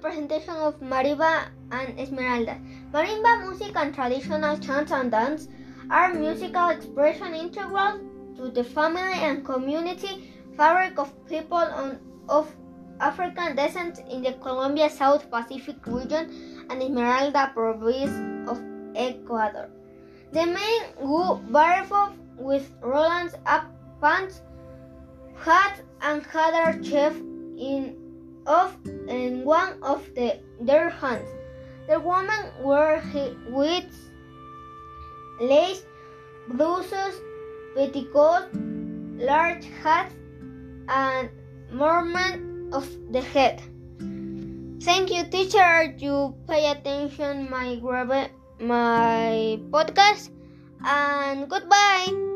presentation of Marimba and Esmeralda. Marimba music and traditional chants and dance are musical expression integral to the family and community fabric of people on, of African descent in the Colombia South Pacific region and Esmeralda province of Ecuador. The men wore barefoot with Roland's up pants, hat, and had chef in of one of the, their hands. The woman wore with lace blouses, petticoats, large hats, and movement of the head. Thank you, teacher. You pay attention my my podcast, and goodbye.